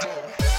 Master.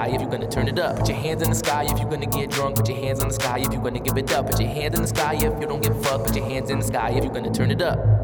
sky if you're gonna turn it up. Put your hands in the sky if you're gonna get drunk. Put your hands in the sky if you're gonna give it up. Put your hands in the sky if you don't give a fuck. Put your hands in the sky if you're gonna turn it up.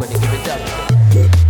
gonna give it up.